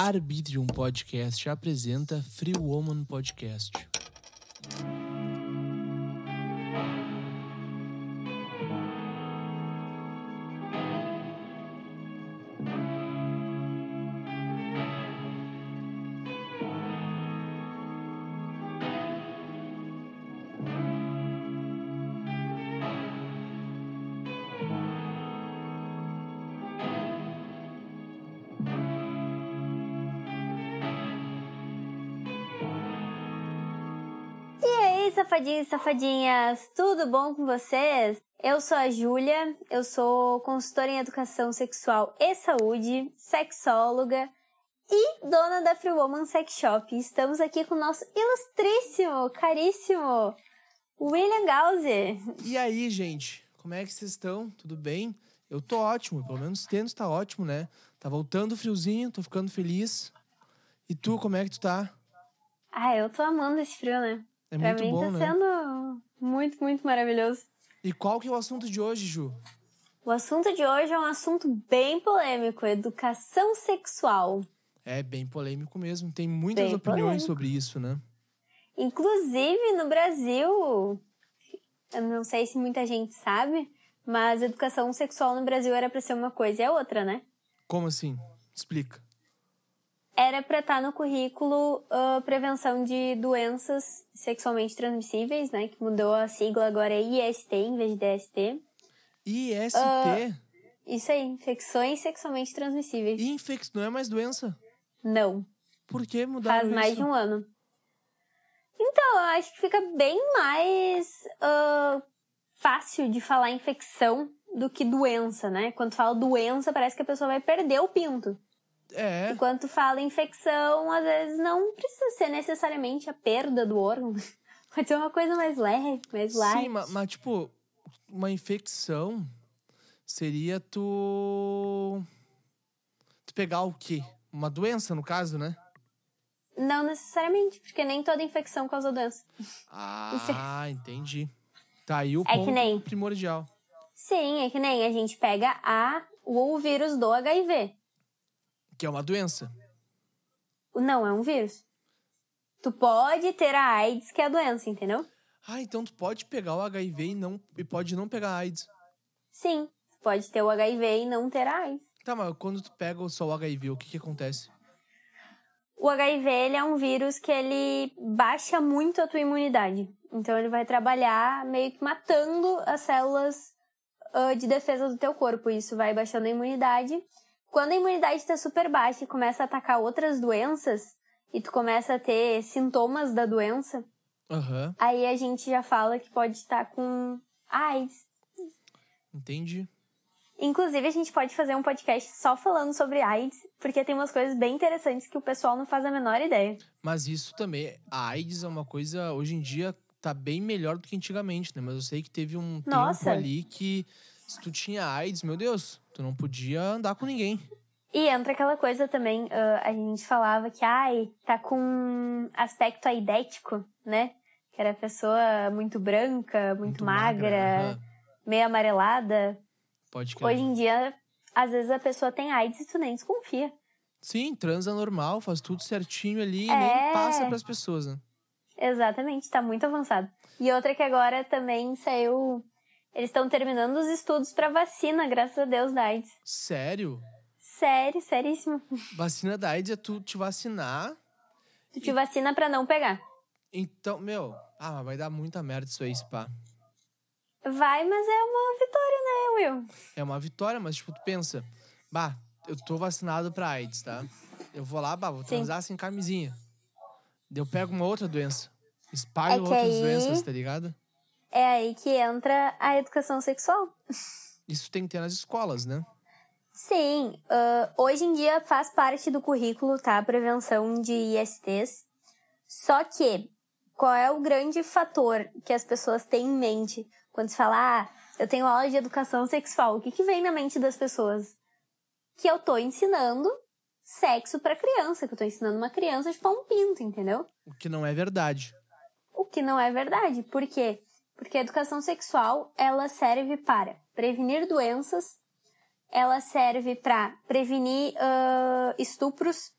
Arbitrium Podcast apresenta Free Woman Podcast. Aí, safadinhas, tudo bom com vocês? Eu sou a Júlia, eu sou consultora em educação sexual e saúde, sexóloga e dona da Free Woman Sex Shop. Estamos aqui com o nosso ilustríssimo, caríssimo William Gauser. E aí, gente? Como é que vocês estão? Tudo bem? Eu tô ótimo, pelo menos tendo tá ótimo, né? Tá voltando o friozinho, tô ficando feliz. E tu, como é que tu tá? Ah, eu tô amando esse frio, né? É pra muito mim bom, tá né? sendo muito, muito maravilhoso. E qual que é o assunto de hoje, Ju? O assunto de hoje é um assunto bem polêmico, educação sexual. É bem polêmico mesmo, tem muitas Bem opiniões polêmico. sobre isso, né? Inclusive, no Brasil, eu não sei se muita gente sabe, mas educação sexual no Brasil era pra ser uma coisa e é outra, né? Como assim? Explica. Era pra estar no currículo ah, prevenção de doenças sexualmente transmissíveis, né? Que mudou a sigla agora é IST em vez de DST. IST Ah, Isso aí, infecções sexualmente transmissíveis. e infecção não é mais doença? Não, Por que mudaram faz mais isso? de um ano. Então, eu acho que fica bem mais ah, fácil de falar infecção do que doença, né? Quando fala doença, parece que a pessoa vai perder o pinto. É, Enquanto fala infecção, às vezes não precisa ser necessariamente a perda do órgão. Pode ser uma coisa mais leve, mais light. sim, ma- mas, tipo, uma infecção seria tu... Tu pegar o quê? Uma doença, no caso, né? Não necessariamente, porque nem toda infecção causa doença. Ah, entendi. Tá aí o É que ponto nem- primordial. Sim, é que nem a gente pega a, o vírus do HIV. Que é uma doença. Não, é um vírus. Tu pode ter a AIDS, que é a doença, entendeu? Ah, então tu pode pegar o HIV e, não, e pode não pegar AIDS. Sim, tu pode ter o HIV e não ter a AIDS. Tá, mas quando tu pega só o HIV, o que que acontece? O HIV ele é um vírus que ele baixa muito a tua imunidade. Então ele vai trabalhar meio que matando as células ah, de defesa do teu corpo. Isso vai baixando a imunidade. Quando a imunidade está super baixa e começa a atacar outras doenças, e tu começa a ter sintomas da doença, Aham, aí a gente já fala que pode estar com AIDS. entendi. Inclusive, a gente pode fazer um podcast só falando sobre AIDS, porque tem umas coisas bem interessantes que o pessoal não faz a menor ideia. Mas isso também, a AIDS é uma coisa, hoje em dia, tá bem melhor do que antigamente, né? Mas eu sei que teve um Nossa. tempo ali que se tu tinha AIDS, meu Deus, tu não podia andar com ninguém. E entra aquela coisa também, ah, a gente falava que, ai, tá com aspecto aidético, né? Que era a pessoa muito branca, muito, magra, aham. meio amarelada. Pode crer. Hoje em dia, às vezes a pessoa tem AIDS e tu nem desconfia. Sim, transa normal, faz tudo certinho ali e É. nem passa pras pessoas, né? Exatamente, tá muito avançado. E outra que agora também saiu. Eles estão terminando os estudos pra vacina, graças a Deus, da AIDS. Sério? Sério, seríssimo. Vacina da AIDS é tu te vacinar. Tu te vacina pra não pegar. Então, meu, ah, mas vai dar muita merda isso aí, pá. Vai, mas é uma vitória, né, Will? É uma vitória, mas tipo, tu pensa, bah, eu tô vacinado pra AIDS, tá? Eu vou lá, bah, vou Sim. transar sem camisinha. Eu pego uma outra doença. Espalho É outras aí- doenças, tá ligado? É aí que entra a educação sexual. Isso tem que ter nas escolas, né? Sim, ah, hoje em dia faz parte do currículo, tá? A prevenção de ISTs. Só que, qual é o grande fator que as pessoas têm em mente quando se fala, ah, eu tenho aula de educação sexual? O que, que vem na mente das pessoas? Que eu tô ensinando sexo pra criança, que eu tô ensinando uma criança a chupar um pinto, entendeu? O que não é verdade. O que não é verdade. Por quê? Porque a educação sexual, ela serve para prevenir doenças, ela serve para prevenir ah, estupros,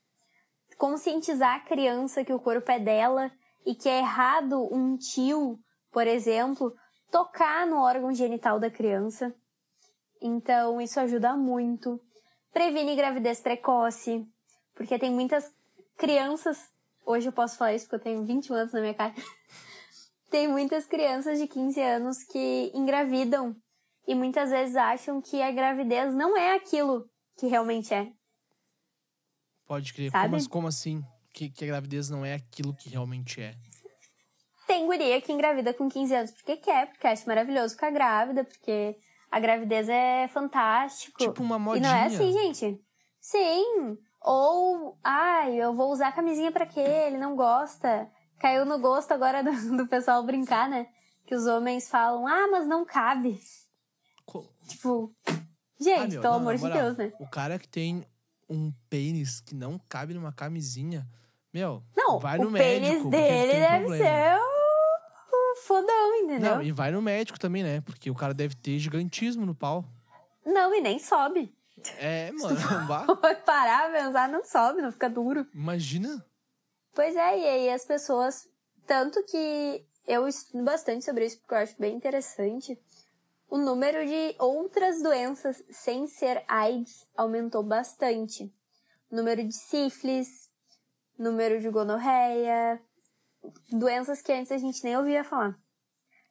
conscientizar a criança que o corpo é dela e que é errado um tio, por exemplo, tocar no órgão genital da criança. Então, isso ajuda muito. Previne gravidez precoce, porque tem muitas crianças, hoje eu posso falar isso porque eu tenho 21 anos na minha cara. Tem muitas crianças de 15 anos que engravidam e muitas vezes acham que a gravidez não é aquilo que realmente é. Pode crer. Como, como, assim? Que, que a gravidez não é aquilo que realmente é? Tem guria que engravida com 15 anos porque quer, porque acha maravilhoso ficar grávida, porque a gravidez é fantástico. Tipo uma modinha. E não é assim, gente. Sim. Ou, ai, eu vou usar camisinha para quê? Ele não gosta. Caiu no gosto agora do, do pessoal brincar, né? Que os homens falam, ah, mas não cabe. Co... Tipo, gente, ah, meu, pelo não, amor de Deus, né? O cara que tem um pênis que não cabe numa camisinha, meu, não, vai no o médico. O pênis dele deve problema. ser o fodão, entendeu? Não, e vai no médico também, né? Porque o cara deve ter gigantismo no pau. Não, e nem sobe. É, mano, vá. parar, pensar, não sobe, não fica duro. Imagina. Pois é, e aí as pessoas. Tanto que eu estudo bastante sobre isso, porque eu acho bem interessante. O número de outras doenças sem ser AIDS aumentou bastante. número de sífilis, número de gonorreia, doenças que antes a gente nem ouvia falar.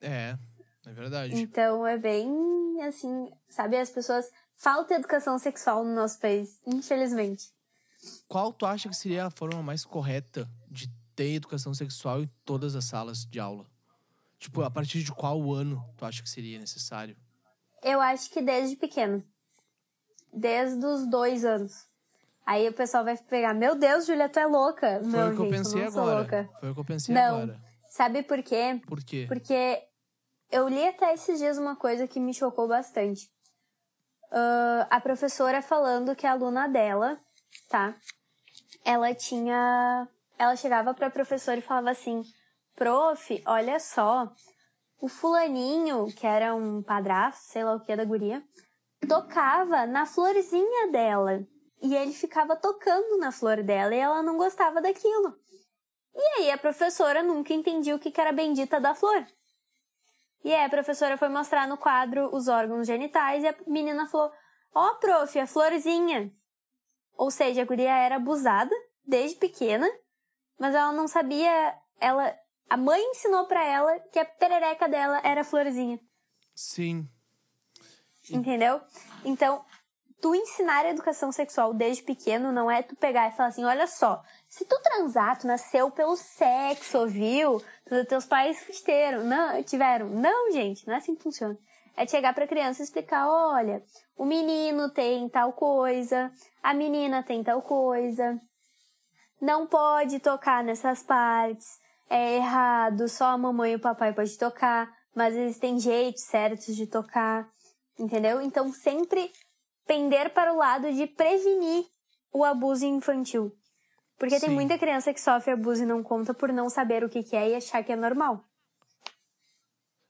É, é verdade. Então é bem assim, sabe, as pessoas falta educação sexual no nosso país, infelizmente. Qual tu acha que seria a forma mais correta de ter educação sexual em todas as salas de aula? Tipo, a partir de qual ano tu acha que seria necessário? Eu acho que desde pequeno. Desde os dois anos. Aí o pessoal vai pegar, meu Deus, Julia, tu é louca. Foi não, o que gente, eu pensei eu agora. Foi o que eu pensei não. agora. Sabe por quê? Por quê? Porque eu li até esses dias uma coisa que me chocou bastante. Uh, a professora falando que a aluna dela, tá? Ela tinha. Ela chegava pra professora e falava assim: Prof, olha só, o fulaninho, que era um padrasto, sei lá o que da guria, tocava na florzinha dela. E ele ficava tocando na flor dela e ela não gostava daquilo. E aí a professora nunca entendia o que era bendita da flor. E aí a professora foi mostrar no quadro os órgãos genitais e a menina falou: Ó, oh, prof, a florzinha. Ou seja, a guria era abusada desde pequena, mas ela não sabia. Ela, a mãe ensinou para ela que a perereca dela era florzinha. Sim. Entendeu? Então, tu ensinar a educação sexual desde pequeno não é tu pegar e falar assim, olha só, se tu transar, tu nasceu pelo sexo, viu? Teus pais tiveram, não, tiveram. Não, gente, não é assim que funciona. É chegar pra criança e explicar, olha, o menino tem tal coisa, a menina tem tal coisa, não pode tocar nessas partes, é errado, só a mamãe e o papai pode tocar, mas existem jeitos certos de tocar, entendeu? Então sempre pender para o lado de prevenir o abuso infantil. Porque Sim. tem muita criança que sofre abuso e não conta por não saber o que, que é e achar que é normal.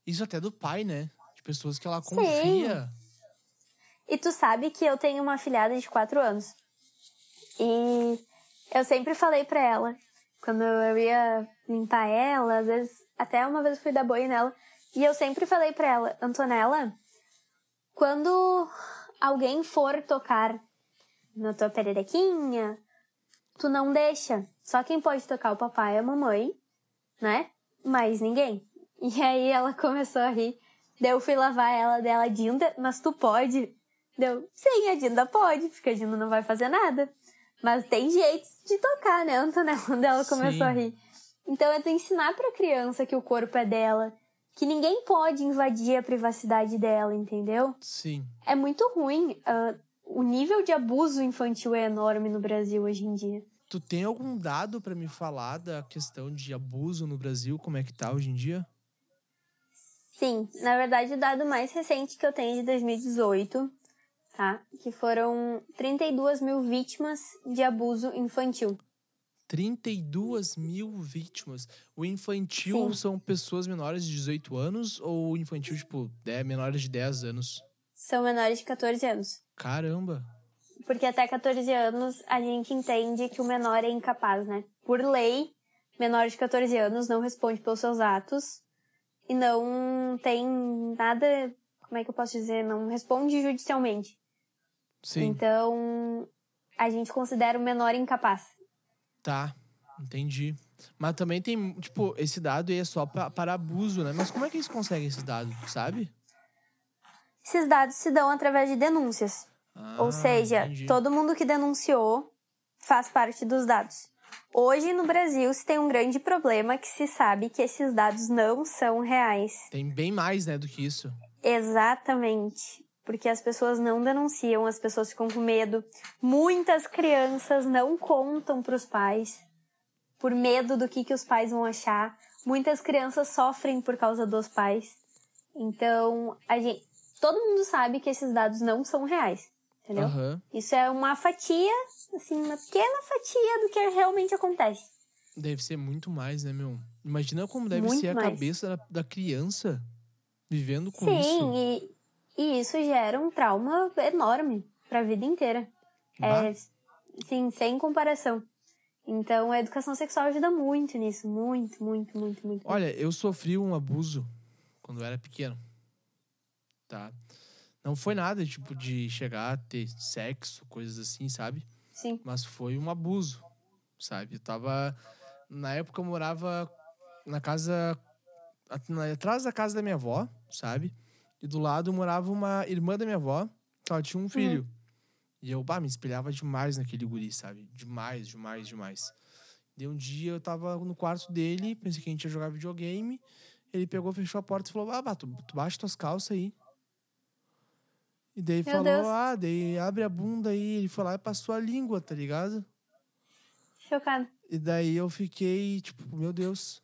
Isso até do pai, né? De pessoas que ela confia. Sim. E tu sabe que eu tenho uma filhada de quatro anos. E eu sempre falei pra ela, quando eu ia limpar ela, às vezes, até uma vez eu fui dar banho nela, e eu sempre falei pra ela, Antonella, quando alguém for tocar na tua pererequinha, tu não deixa. Só quem pode tocar o papai é a mamãe, né? Mais ninguém. E aí ela começou a rir. Daí eu fui lavar ela dela, Dinda, mas tu pode? Deu, sim, a Dinda pode, porque a Dinda não vai fazer nada. Mas tem jeitos de tocar, né, Antonella? Quando ela começou a rir. Então é tu ensinar pra criança que o corpo é dela, que ninguém pode invadir a privacidade dela, entendeu? Sim. É muito ruim. Uh, o nível de abuso infantil é enorme no Brasil hoje em dia. Tu tem algum dado para me falar da questão de abuso no Brasil? Como é que tá hoje em dia? Sim, na verdade o dado mais recente que eu tenho é de 2018, tá? Que foram 32 mil vítimas de abuso infantil. 32 mil vítimas. O infantil Sim. são pessoas menores de 18 anos ou o infantil, tipo, é menores de 10 anos? São menores de 14 anos. Caramba! porque até 14 anos a gente entende que o menor é incapaz, né? Por lei, menor de 14 anos não responde pelos seus atos e não tem nada, como é que eu posso dizer, não responde judicialmente. Sim. Então, a gente considera o menor incapaz. Tá, entendi. Mas também tem, tipo, esse dado aí é só pra, para abuso, né? Mas como é que eles conseguem esses dados, sabe? Esses dados se dão através de denúncias. Ah, Ou seja, entendi. todo mundo que denunciou faz parte dos dados. Hoje no Brasil se tem um grande problema que se sabe que esses dados não são reais. Tem bem mais, né, do que isso. Exatamente. Porque as pessoas não denunciam, as pessoas ficam com medo. Muitas crianças não contam para os pais por medo do que, que os pais vão achar. Muitas crianças sofrem por causa dos pais. Então, a gente, todo mundo sabe que esses dados não são reais, entendeu? Aham. Isso é uma fatia, assim, uma pequena fatia do que realmente acontece. Deve ser muito mais, né, meu? Imagina como deve Muito ser a mais. cabeça da, da criança vivendo com Sim, isso. E, e isso gera um trauma enorme pra vida inteira. Bah, É, sim, sem comparação. Então, a educação sexual ajuda muito nisso. Muito, muito, muito, muito. Olha, eu sofri um abuso quando eu era pequeno. Tá? Não foi nada, tipo, de chegar a ter sexo, coisas assim, sabe? Sim. Mas foi um abuso, sabe? Eu tava. Na época eu morava na casa. Atrás da casa da minha avó, sabe? E do lado morava uma irmã da minha avó, que ela tinha um filho. E eu, bah, me espelhava demais naquele guri, sabe? Demais, demais, demais. Daí um dia eu tava no quarto dele, pensei que a gente ia jogar videogame. Ele pegou, fechou a porta e falou: Ah, bah, tu, tu baixa tuas calças aí. E daí Meu falou: Deus. Ah, daí abre a bunda aí. Ele foi lá e passou a língua, tá ligado? Chocada. E daí eu fiquei, tipo, meu Deus.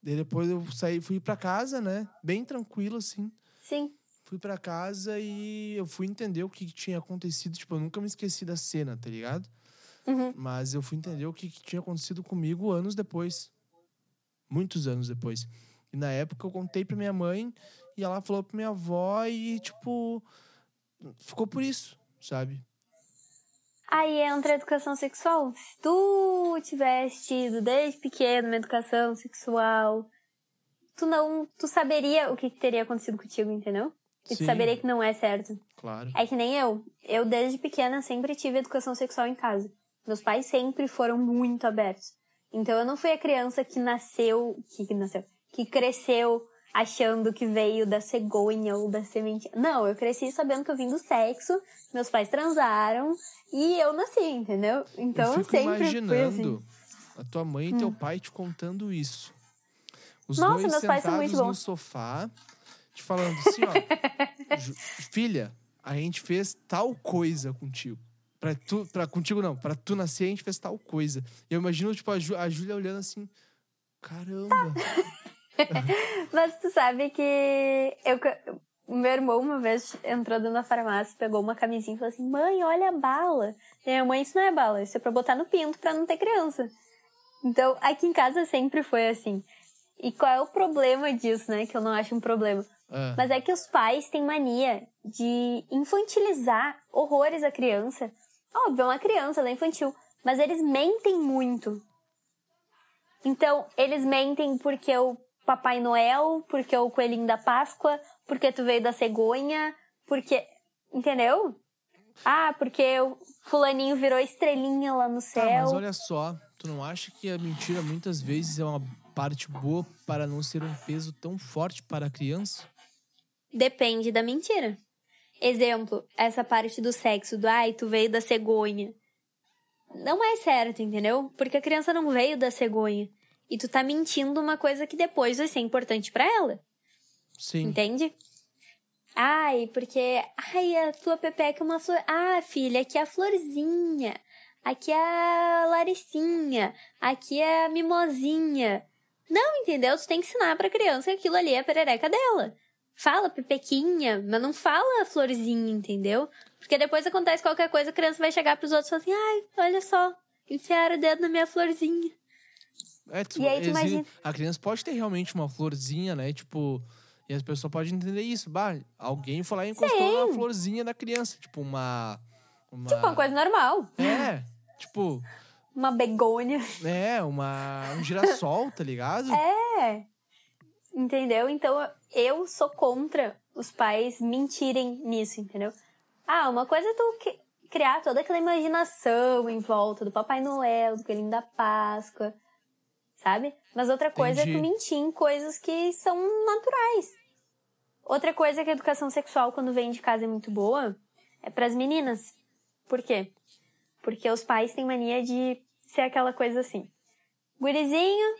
Daí depois eu saí, fui pra casa, né? Bem tranquilo, assim. Sim. Fui pra casa e eu fui entender o que, que tinha acontecido. Tipo, eu nunca me esqueci da cena, tá ligado? Uhum. Mas eu fui entender o que, que tinha acontecido comigo anos depois. Muitos anos depois. E na época eu contei pra minha mãe e ela falou pra minha avó e, tipo, ficou por isso, sabe? Aí entra a educação sexual. Se tu tivesse tido desde pequeno uma educação sexual, tu não. Tu saberia o que que teria acontecido contigo, entendeu? E tu saberia que não é certo. Claro. É que nem eu. Eu, desde pequena, sempre tive educação sexual em casa. Meus pais sempre foram muito abertos. Então, eu não fui a criança que nasceu... Que, que nasceu? Que cresceu achando que veio da cegonha ou da semente. Não, eu cresci sabendo que eu vim do sexo, meus pais transaram e eu nasci, entendeu? Então, eu fico sempre imaginando assim. a tua mãe e teu pai te contando isso. Os Nossa, dois meus pais são muito no bons. sofá, te falando assim, ó. "Ju- Filha, a gente fez tal coisa contigo. Pra tu, pra, contigo não, pra tu nascer a gente fez tal coisa. E eu imagino, tipo, a, Ju, a Júlia olhando assim, caramba. Mas tu sabe que eu, meu irmão uma vez entrou dentro da farmácia, pegou uma camisinha e falou assim: Mãe, olha a bala. E minha mãe, isso não é bala, isso é pra botar no pinto pra não ter criança. Então, aqui em casa sempre foi assim. E qual é o problema disso, né? Que eu não acho um problema. Ah, Mas é que os pais têm mania de infantilizar horrores a criança. Óbvio, é uma criança, ela é infantil. Mas eles mentem muito. Então, eles mentem porque o Papai Noel, porque o Coelhinho da Páscoa, porque tu veio da cegonha, porque. Entendeu? Ah, porque o fulaninho virou estrelinha lá no tá, céu. mas olha só, tu não acha que a mentira muitas vezes é uma parte boa para não ser um peso tão forte para a criança? Depende da mentira. Exemplo, essa parte do sexo, do ai, tu veio da cegonha. Não é certo, entendeu? Porque a criança não veio da cegonha. E tu tá mentindo uma coisa que depois vai ser importante pra ela. Sim. Entende? Ai, porque. Ai, a tua pepeca é uma flor. Ah, filha, aqui é a florzinha. Aqui é a Laricinha. Aqui é a mimosinha. Não, entendeu? Tu tem que ensinar pra criança que aquilo ali é a perereca dela. Fala pepequinha, mas não fala florzinha, entendeu? Porque depois acontece qualquer coisa, a criança vai chegar pros outros e falar assim: ai, olha só, enfiaram o dedo na minha florzinha. É, tu- E aí tu imagina- A criança pode ter realmente uma florzinha, né? Tipo, e as pessoas podem entender isso. Bah, alguém foi lá e encostou Sim. na florzinha da criança. Tipo, uma. Uma... Tipo, uma coisa normal. É, tipo, Uma begônia. é, uma, um girassol, tá ligado? É. Entendeu? Então eu sou contra os pais mentirem nisso, entendeu? Ah, uma coisa é tu criar toda aquela imaginação em volta do Papai Noel, do Coelhinho da Páscoa, sabe? Mas outra coisa é Entendi. tu mentir em coisas que são naturais. Outra coisa é que a educação sexual, quando vem de casa, é muito boa, é pras meninas. Por quê? Porque os pais têm mania de ser aquela coisa assim. Gurizinho,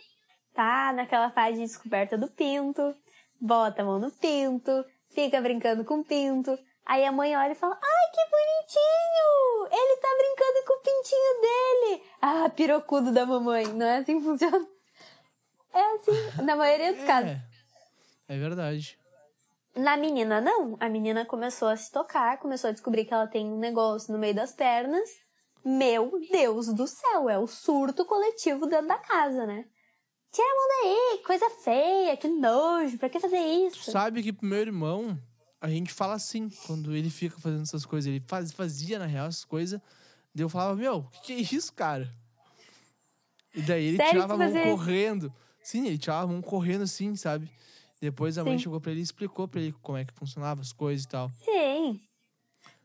tá naquela fase de descoberta do pinto, bota a mão no pinto, fica brincando com o pinto. Aí a mãe olha e fala: que bonitinho! Ele tá brincando com o pintinho dele! Ah, pirocudo da mamãe. Não é assim que funciona? É assim, na maioria dos casos. É, é verdade. Na menina, não. A menina começou a se tocar, começou a descobrir que ela tem um negócio no meio das pernas. Meu Deus do céu, é o surto coletivo dentro da casa, né? Tira a mão daí, coisa feia, que nojo, pra que fazer Tu isso? sabe que pro meu irmão, a gente fala assim, quando ele fica fazendo essas coisas. Ele faz, fazia, na real, essas coisas. Daí eu falava, meu, o que, que é isso, cara? E daí ele Sério tirava a mão correndo. Sim, ele tirava a mão correndo assim, sabe? Depois a mãe Sim. chegou pra ele e explicou pra ele como é que funcionava as coisas e tal. Sim.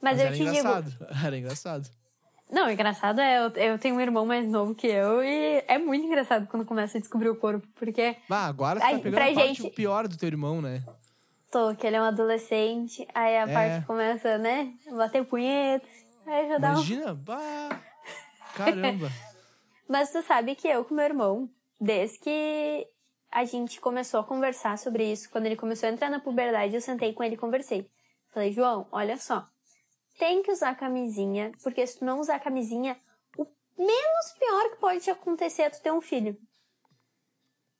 Mas, eu era te digo. engraçado. Era engraçado. Não, o engraçado é, eu, eu tenho um irmão mais novo que eu e é muito engraçado quando começa a descobrir o corpo, porque Ah, agora Ai, tá pegando a parte gente- pior do teu irmão, né? Tô, que ele é um adolescente, aí a É. parte começa, né, bater punheta, aí já dá um... Imagina, bah, caramba. Mas tu sabe que eu com meu irmão, desde que a gente começou a conversar sobre isso, quando ele começou a entrar na puberdade, eu sentei com ele e conversei. Falei, João, olha só, tem que usar camisinha, porque se tu não usar camisinha, o menos pior que pode te acontecer é tu ter um filho.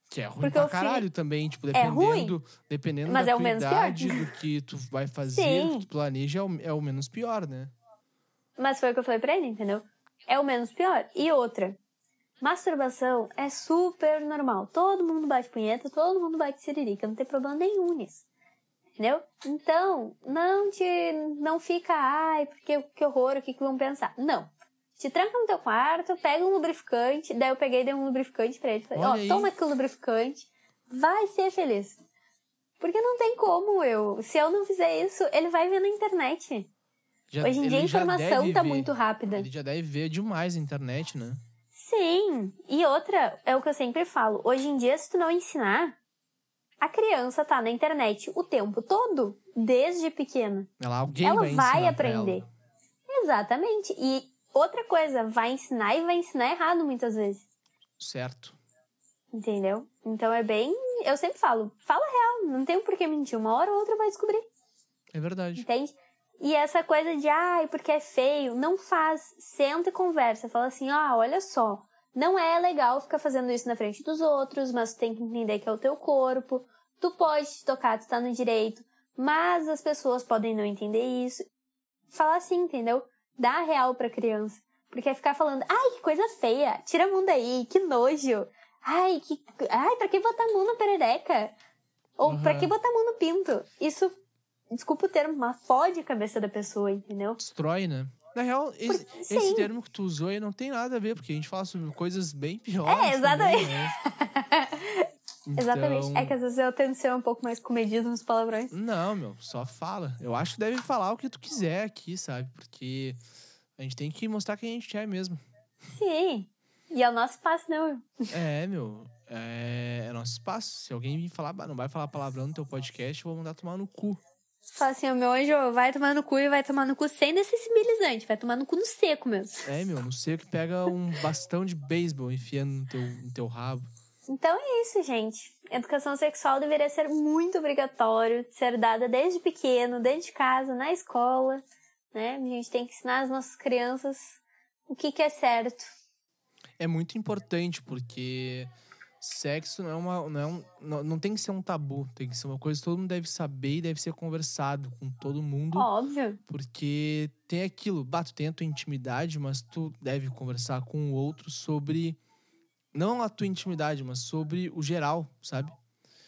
Que é ruim Porque pra filho- caralho também, tipo, É ruim, dependendo, dependendo mas da é o menos pior. idade, do que tu vai fazer, Sim. do que tu planeja, é o, é o menos pior, né? Mas foi o que eu falei pra ele, entendeu? É o menos pior. E outra, masturbação é super normal. Todo mundo bate punheta, todo mundo bate siririca, não tem problema nenhum nisso. Entendeu? Então, não te. Não fica, ai, porque que horror, o que, que vão pensar? Não. Te tranca no teu quarto, pega um lubrificante, daí eu peguei e dei um lubrificante pra ele. Falei, ó, aí. toma aqui o lubrificante, vai ser feliz. Porque não tem como eu. Se eu não fizer isso, ele vai ver na internet. Já- Hoje em dia a informação tá ver. muito rápida. Ele já deve ver demais a internet, né? Sim. E outra, é o que eu sempre falo. Hoje em dia, se tu não ensinar, a criança tá na internet o tempo todo, desde pequena. Ela, alguém ela vai, vai, aprender. ela. Exatamente. E outra coisa, vai ensinar e vai ensinar errado muitas vezes. Certo. Entendeu? Então é bem. Eu sempre falo, fala real, não tem por que mentir. Uma hora ou outra vai descobrir. É verdade. Entende? E essa coisa de, ai, porque é feio, não faz. Senta e conversa. Fala assim, ah, olha só. Não é legal ficar fazendo isso na frente dos outros, mas tu tem que entender que é o teu corpo. Tu pode te tocar, tu tá no direito. Mas as pessoas podem não entender isso. Fala assim, entendeu? Dá a real pra criança. Porque é ficar falando, ai, que coisa feia. Tira a mão daí, que nojo. Ai, que. Ai, pra que botar a mão na perereca? Ou pra Aham. que botar a mão no pinto? Isso desculpa o termo, mas fode a cabeça da pessoa, entendeu? Destrói, né? Na real, esse, Por- esse termo que tu usou aí não tem nada a ver, porque a gente fala sobre coisas bem piores. É, exatamente. também, né? Exatamente. Então, É que às vezes eu tento ser um pouco mais comedido nos palavrões. Não, meu, só fala. Eu acho que deve falar o que tu quiser aqui, sabe? Porque a gente tem que mostrar quem a gente é mesmo. Sim. E é o nosso espaço, né? Will? É, meu, é, é nosso espaço. Se alguém vir falar, "Bah, não vai falar palavrão no teu podcast, eu vou mandar tomar no cu. Fala assim, meu anjo vai tomar no cu e vai tomar no cu sem dessensibilizante. Vai tomar no cu no seco mesmo. É, meu, não sei o que pega um bastão de beisebol enfiando no teu, no teu rabo. Então é isso, gente. Educação sexual deveria ser muito obrigatório, ser dada desde pequeno, dentro de casa, na escola, né? A gente tem que ensinar as nossas crianças o que, que é certo. É muito importante, porque sexo não é uma. Não, é um, não, não tem que ser um tabu, tem que ser uma coisa que todo mundo deve saber e deve ser conversado com todo mundo. Óbvio. Porque tem aquilo, bah, tu tem a tua intimidade, mas tu deve conversar com o outro sobre. Não a tua intimidade, mas sobre o geral, sabe?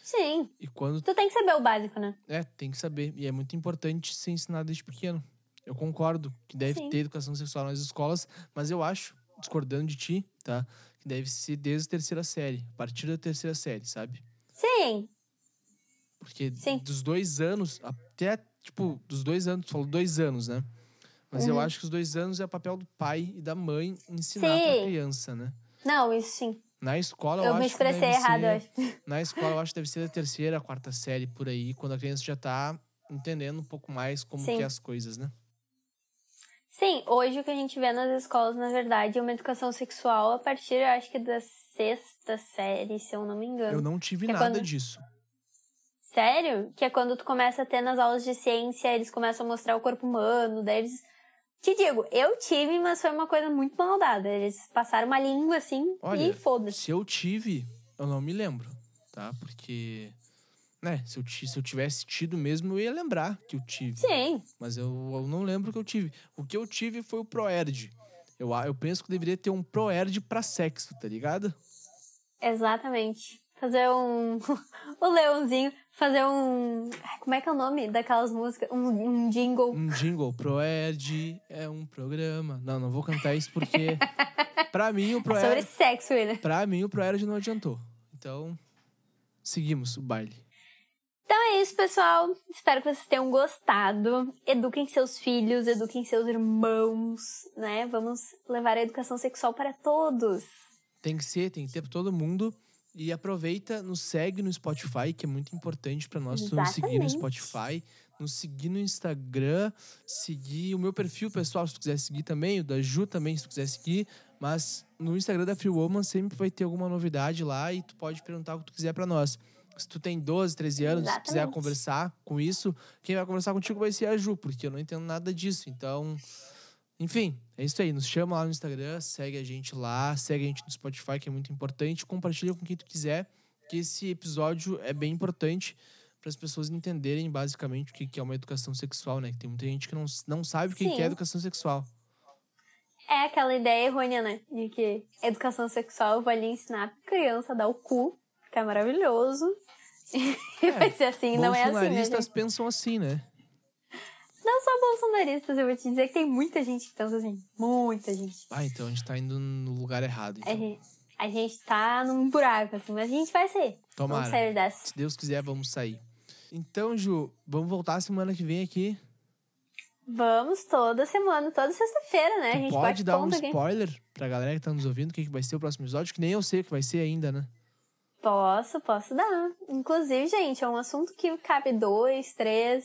Sim. E quando. Tu tem que saber o básico, né? É, tem que saber. E é muito importante ser ensinado desde pequeno. Eu concordo que deve Sim. ter educação sexual nas escolas, mas eu acho, discordando de ti, tá? Que deve ser desde a terceira série, a partir da terceira série, sabe? Sim, Porque Sim. dos dois anos, até, tipo, dos dois anos, tu falou dois anos, né? Mas eu Uhum. acho que os dois anos é papel do pai e da mãe ensinar pra Sim. criança, né? Não, isso sim. Na escola, eu, Eu me expressei errado, eu ser... acho. Na escola, eu acho que deve ser da terceira, quarta série, por aí, quando a criança já tá entendendo um pouco mais como Sim. que é as coisas, né? Sim, hoje o que a gente vê nas escolas, na verdade, é uma educação sexual a partir, eu acho que, da sexta série, se eu não me engano. Eu não tive Que é nada quando- disso. Sério? Que é quando tu começa a ter nas aulas de ciência, eles começam a mostrar o corpo humano, daí eles. Te digo, eu tive, mas foi uma coisa muito mal dada. Eles passaram uma língua assim Olha, e foda-se. Se eu tive, eu não me lembro, tá? Porque, né, se eu, se eu tivesse tido mesmo, eu ia lembrar que eu tive. Sim, Mas eu, eu não lembro que eu tive. O que eu tive foi o Proerd. Eu, eu penso que deveria ter um Proerd pra sexo, tá ligado? exatamente. Fazer um. o leãozinho, fazer um. Como é que é o nome daquelas músicas? Um, um jingle. Um jingle. Proerd é um programa. Não, não vou cantar isso porque. pra mim, o É sobre sexo, William. Pra mim, o Proerd não adiantou. Então, seguimos o baile. Então é isso, pessoal. Espero que vocês tenham gostado. Eduquem seus filhos, eduquem seus irmãos, né? Vamos levar a educação sexual para todos. Tem que ser, tem que ter pra todo mundo. E aproveita, nos segue no Spotify, que é muito importante pra nós tu nos seguir no Exatamente. Spotify, nos seguir no Instagram, seguir o meu perfil pessoal, se tu quiser seguir também, o da Ju também, se tu quiser seguir. Mas no Instagram da Free Woman sempre vai ter alguma novidade lá e tu pode perguntar o que tu quiser pra nós. Se tu tem 12, 13 anos, se tu quiser Exatamente. conversar com isso, quem vai conversar contigo vai ser a Ju, porque eu não entendo nada disso. Então, enfim, é isso aí. Nos chama lá no Instagram, segue a gente lá, segue a gente no Spotify, que é muito importante. Compartilha com quem tu quiser, que esse episódio é bem importante para as pessoas entenderem basicamente o que é uma educação sexual, né? Que tem muita gente que não, não sabe o que que é educação sexual. É aquela ideia errônea, né? De que educação sexual eu vou ali ensinar a criança a dar o cu, que é maravilhoso. E vai ser assim, não é assim, né, Bolsonaristas gente? pensam assim, né? Não só bolsonaristas, eu vou te dizer que tem muita gente que pensa assim. Muita gente. Ah, então a gente tá indo no lugar errado. A Então. gente, a gente tá num buraco, assim, mas a gente vai sair. Tomara. Vamos sair dessa. Se Deus quiser, vamos sair. Então, Ju, vamos voltar semana que vem aqui. Vamos toda semana, toda sexta-feira, né? a Tu gente pode dar um ponto aqui. spoiler pra galera que tá nos ouvindo o que, que vai ser o próximo episódio, que nem eu sei o que vai ser ainda, né? Posso, posso dar. Inclusive, gente, é um assunto que cabe dois, três,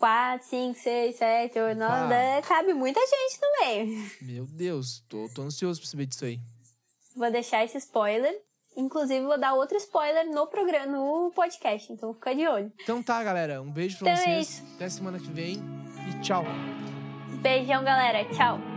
quatro, cinco, seis, sete, oito, nove, Opa. dez. Cabe muita gente no meio. Meu Deus, tô, tô ansioso pra saber disso aí. Vou deixar esse spoiler. Inclusive, vou dar outro spoiler no programa, no podcast. Então, fica de olho. Então tá, galera. Um beijo pra Então é vocês. Até semana que vem e tchau. Beijão, galera. Tchau.